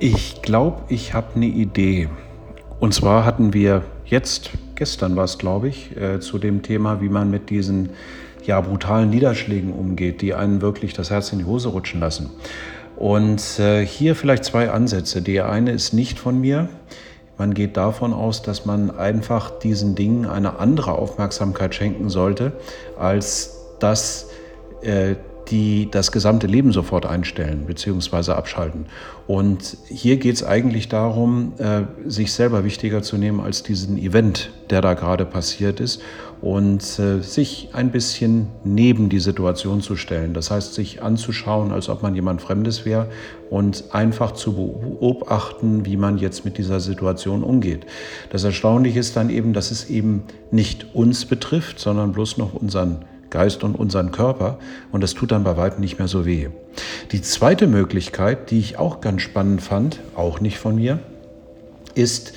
Ich glaube, ich habe eine Idee. Und zwar hatten wir jetzt, gestern war es, glaube ich, äh, zu dem Thema, wie man mit diesen ja, brutalen Niederschlägen umgeht, die einen wirklich das Herz in die Hose rutschen lassen. Und äh, hier vielleicht zwei Ansätze. Der eine ist nicht von mir. Man geht davon aus, dass man einfach diesen Dingen eine andere Aufmerksamkeit schenken sollte, als dass äh, die das gesamte Leben sofort einstellen bzw. abschalten. Und hier geht es eigentlich darum, äh, sich selber wichtiger zu nehmen als diesen Event, der da gerade passiert ist und äh, sich ein bisschen neben die Situation zu stellen. Das heißt, sich anzuschauen, als ob man jemand Fremdes wäre und einfach zu beobachten, wie man jetzt mit dieser Situation umgeht. Das Erstaunliche ist dann eben, dass es eben nicht uns betrifft, sondern bloß noch unseren Geist und unseren Körper und das tut dann bei weitem nicht mehr so weh. Die zweite Möglichkeit, die ich auch ganz spannend fand, auch nicht von mir, ist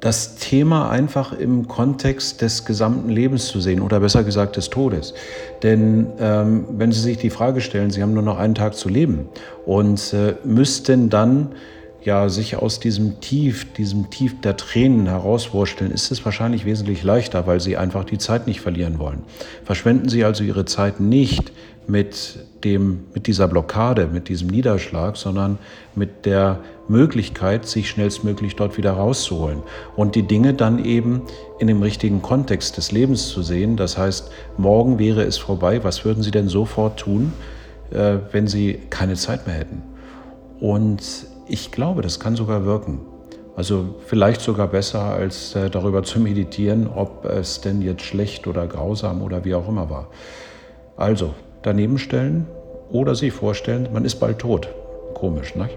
das Thema einfach im Kontext des gesamten Lebens zu sehen oder besser gesagt des Todes. Denn ähm, wenn Sie sich die Frage stellen, Sie haben nur noch einen Tag zu leben und äh, müssten dann ja, sich aus diesem Tief, diesem Tief der Tränen herauswursteln, ist es wahrscheinlich wesentlich leichter, weil Sie einfach die Zeit nicht verlieren wollen. Verschwenden Sie also Ihre Zeit nicht mit, dem, mit dieser Blockade, mit diesem Niederschlag, sondern mit der Möglichkeit, sich schnellstmöglich dort wieder rauszuholen und die Dinge dann eben in dem richtigen Kontext des Lebens zu sehen. Das heißt, morgen wäre es vorbei. Was würden Sie denn sofort tun, äh, wenn Sie keine Zeit mehr hätten? Und ich glaube, das kann sogar wirken. Also vielleicht sogar besser, als äh, darüber zu meditieren, ob es denn jetzt schlecht oder grausam oder wie auch immer war. Also daneben stellen oder sich vorstellen, man ist bald tot. Komisch, nicht?